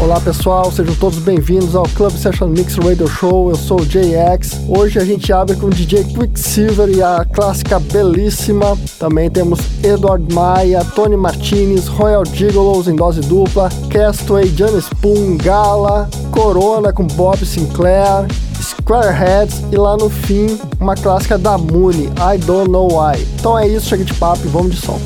Olá pessoal, sejam todos bem-vindos ao Club Session Mix Radio Show. Eu sou o JX. Hoje a gente abre com o DJ Quicksilver e a clássica belíssima. Também temos Edward Maia, Tony Martinez, Royal Gigolos em dose dupla, Castaway, John Spoon, Gala, Corona com Bob Sinclair, Squareheads e lá no fim uma clássica da Mooney, I Don't Know Why. Então é isso, chega de papo e vamos de som.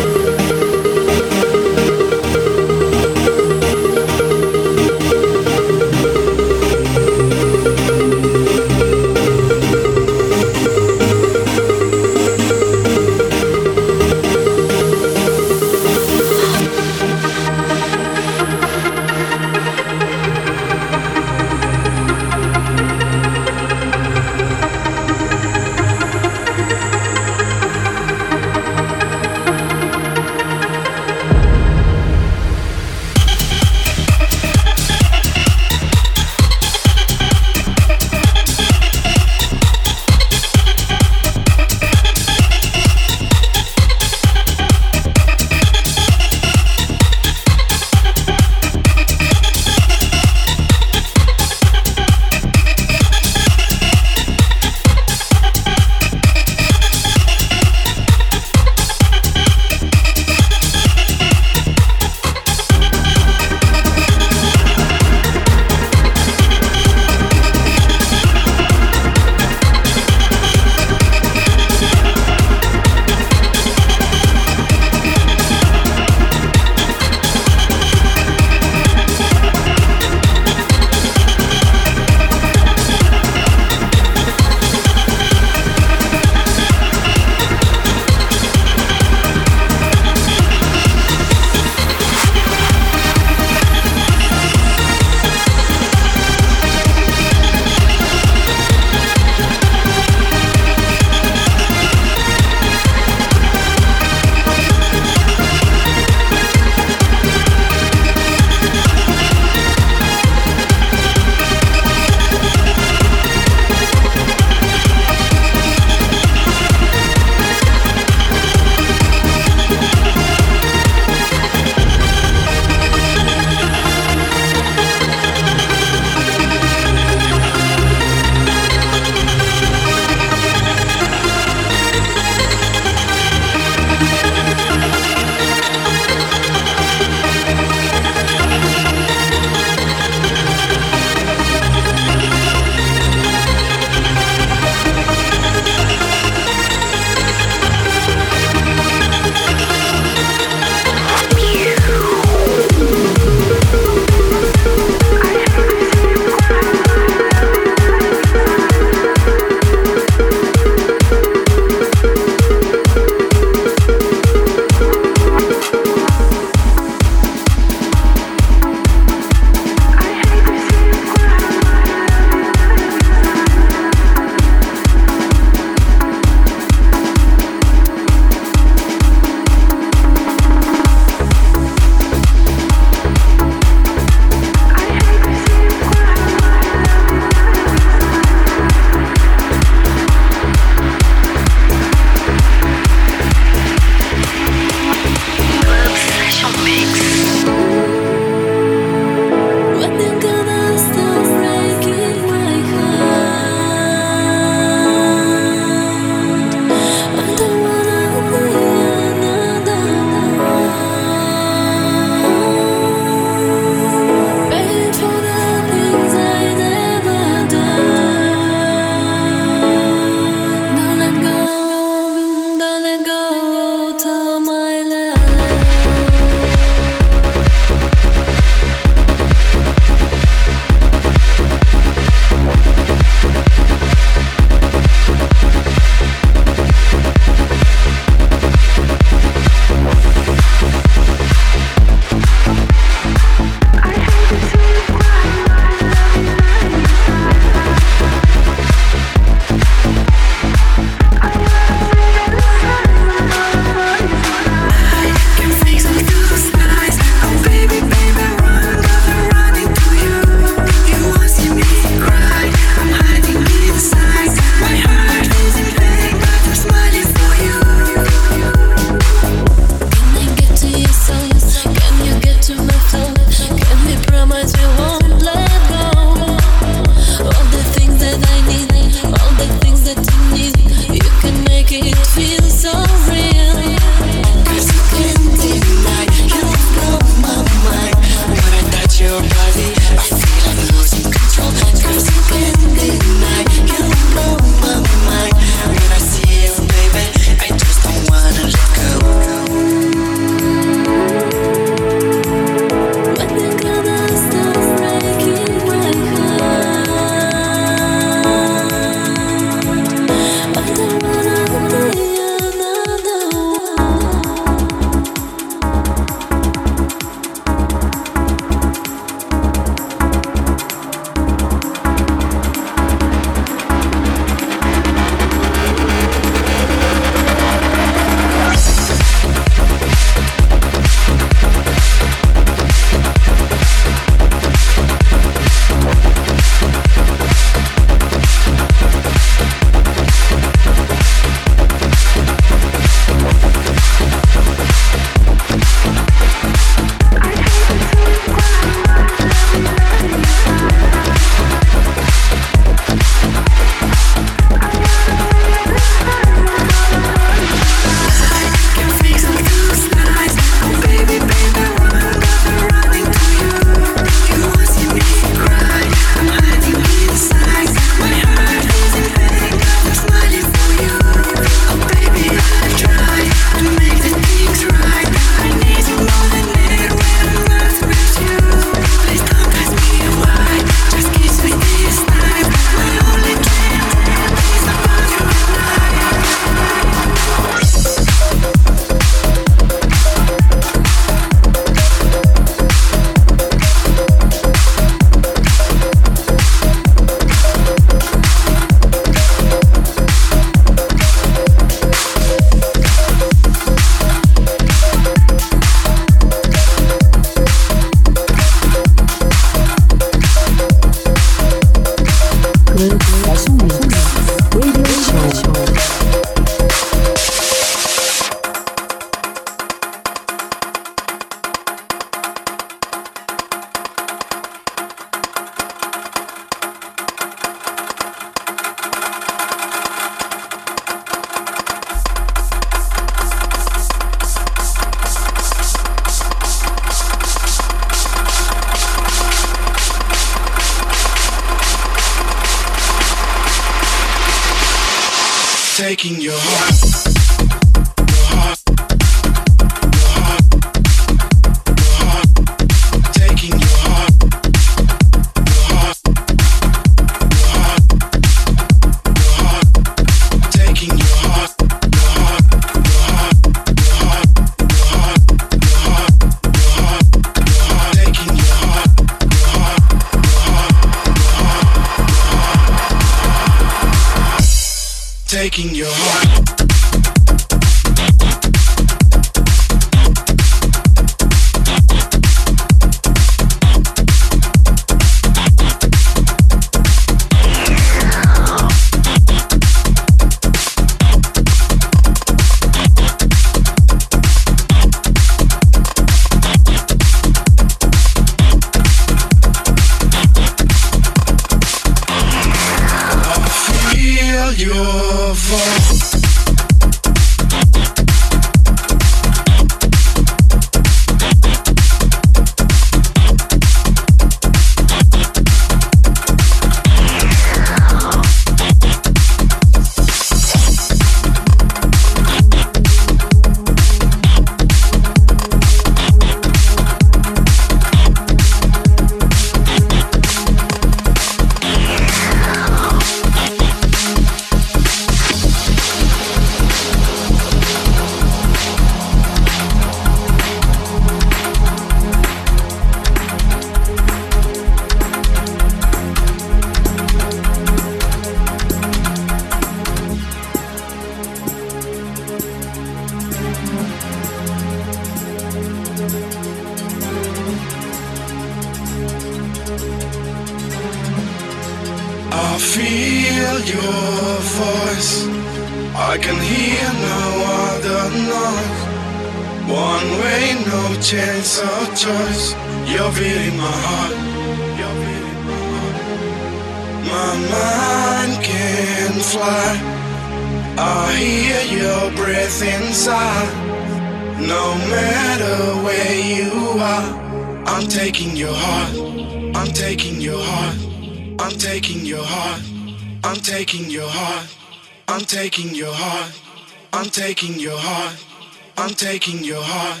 Taking your heart.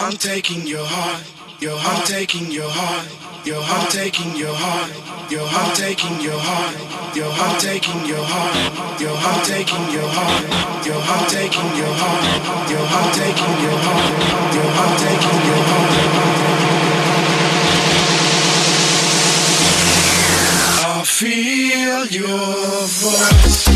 I'm taking your heart. Your heart I'm taking your heart. Your heart I'm taking your heart. Your heart I'm taking your heart. Your heart taking your heart. Your heart taking your heart. Your heart taking your heart. Your heart taking your heart. Your heart taking your heart. I feel your voice.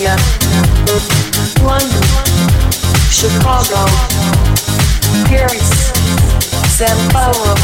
California, London, Chicago, Paris, Sao Paulo,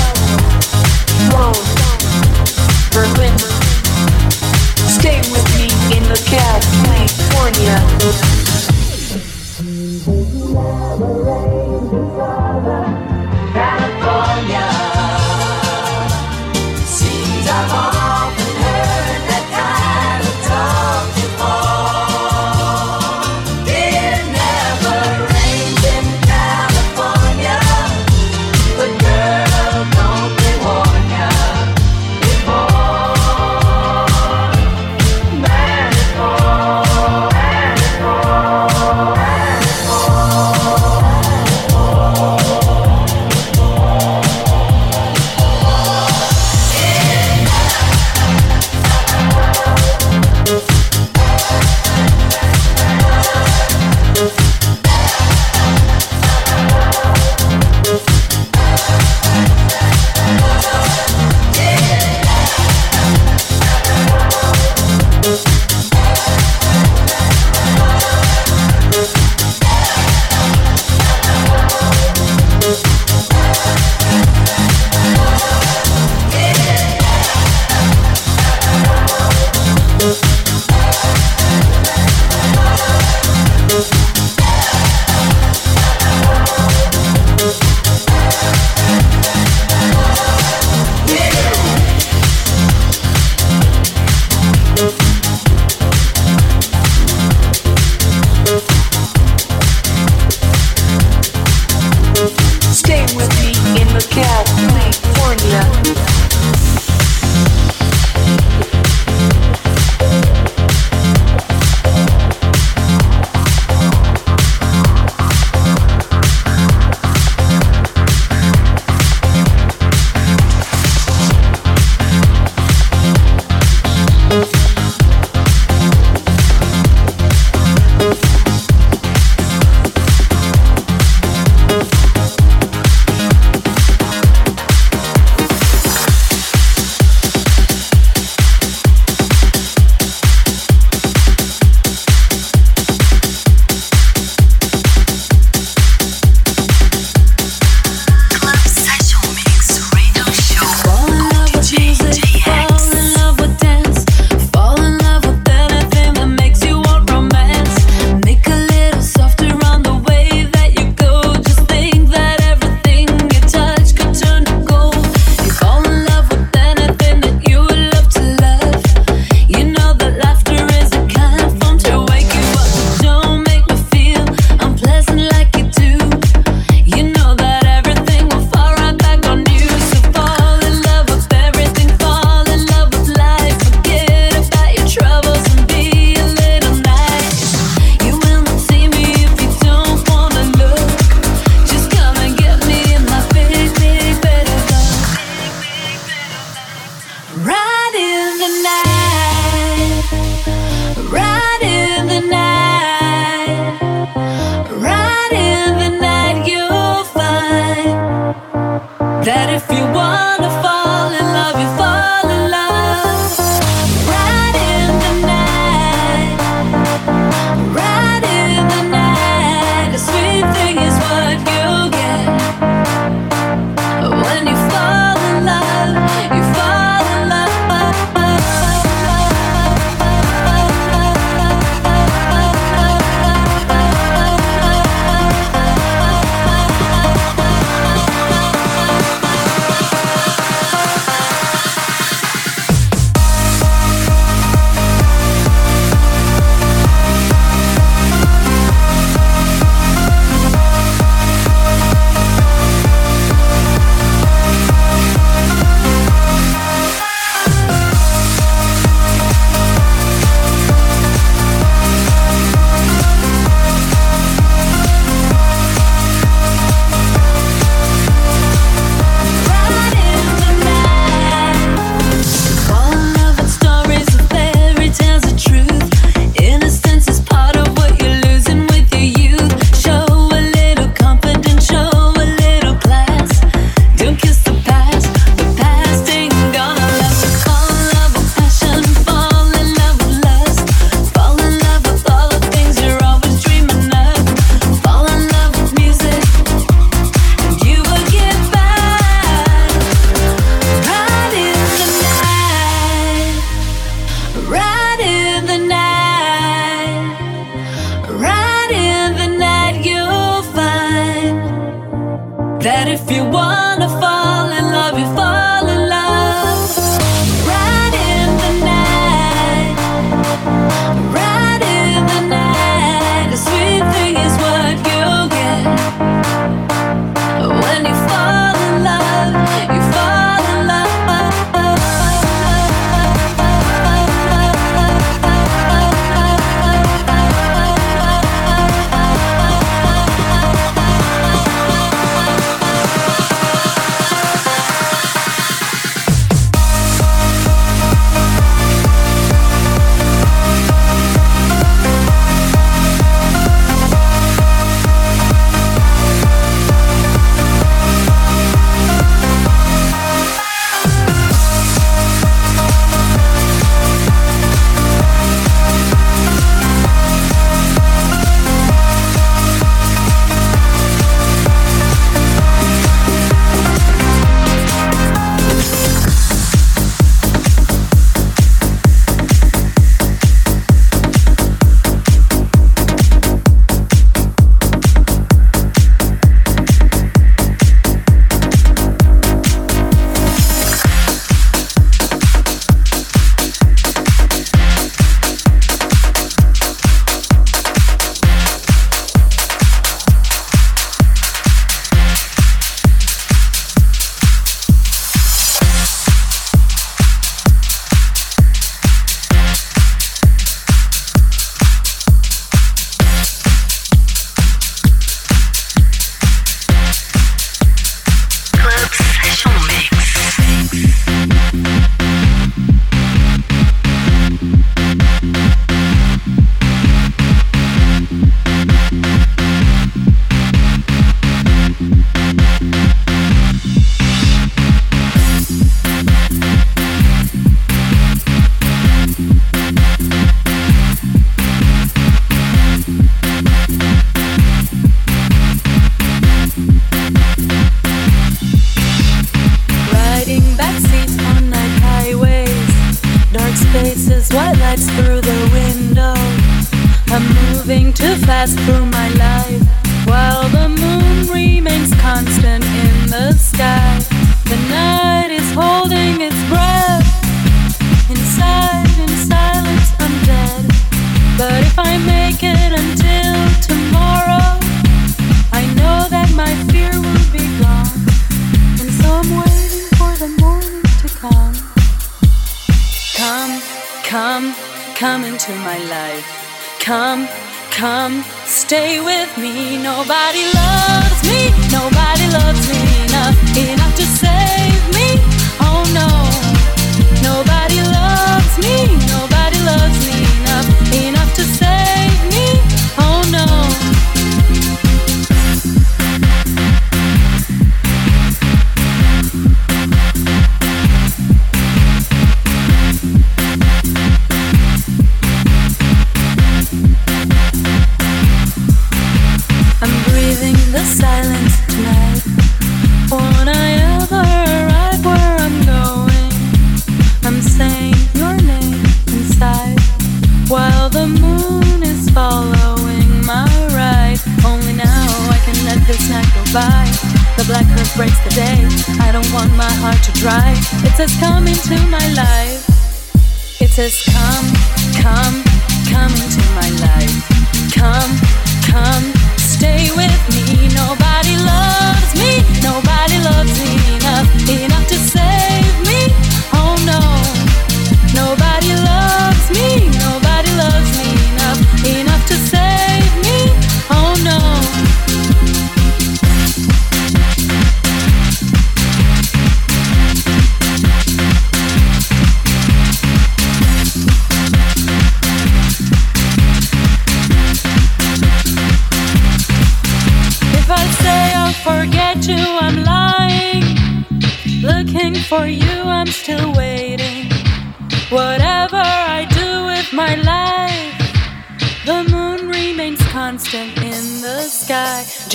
says, Come, come, come into my life. Come.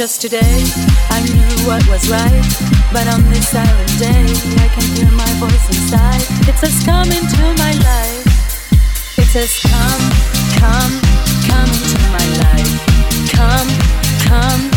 Just today, I knew what was right. But on this silent day, I can hear my voice inside. It says, Come into my life. It says, Come, come, come into my life. Come, come.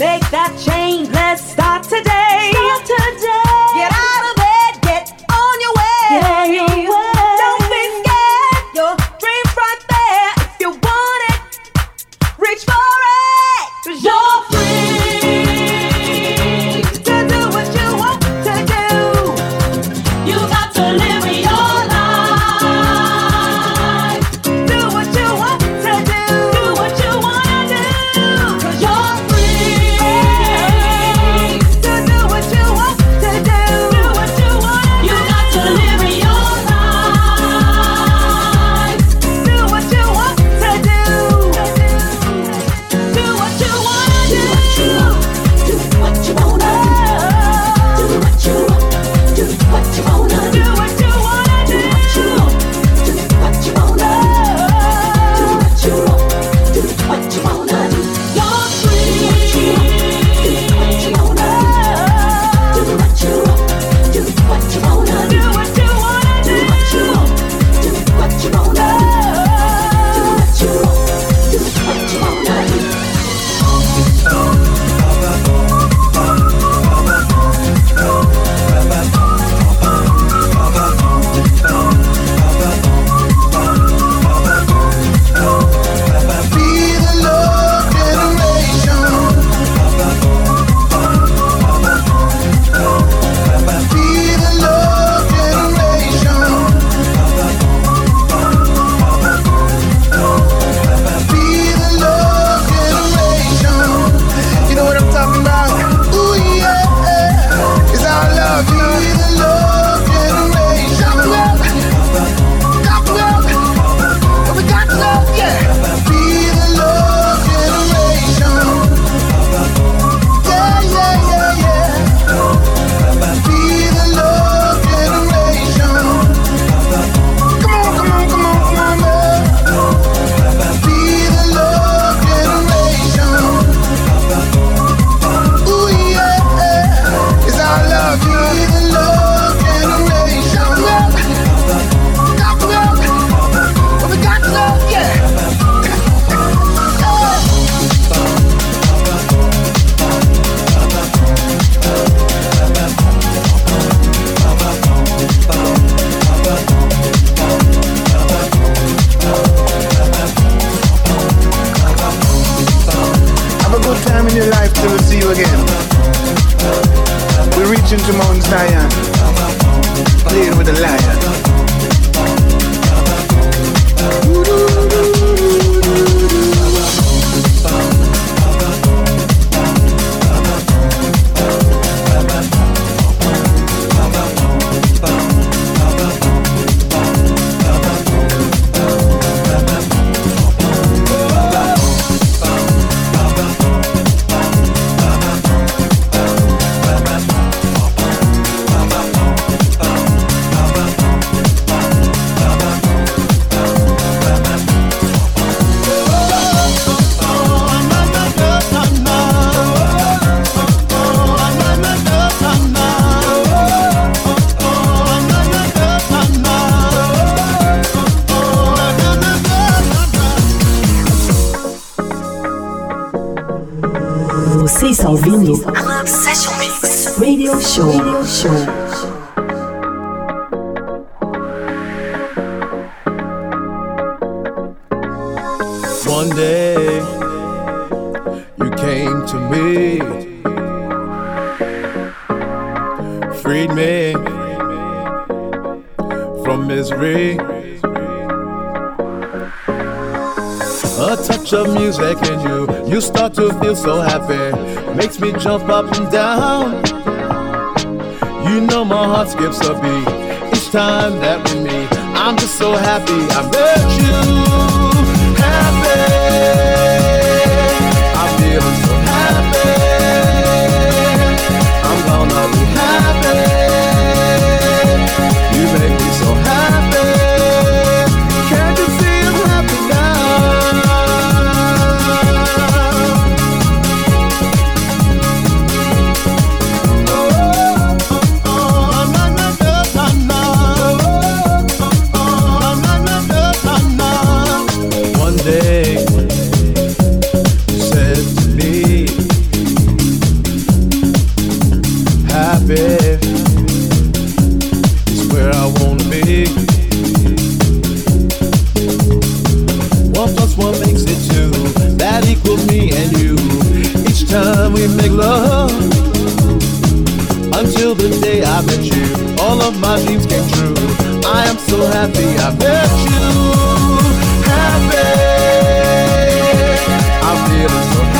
Make that change, let's start today. está ouvindo Radio Show. Radio Show. Of music and you, you start to feel so happy. Makes me jump up and down. You know my heart skips a beat each time that we meet. I'm just so happy I met you. the day I met you, all of my dreams came true. I am so happy I met you. Happy. I'm feeling so happy.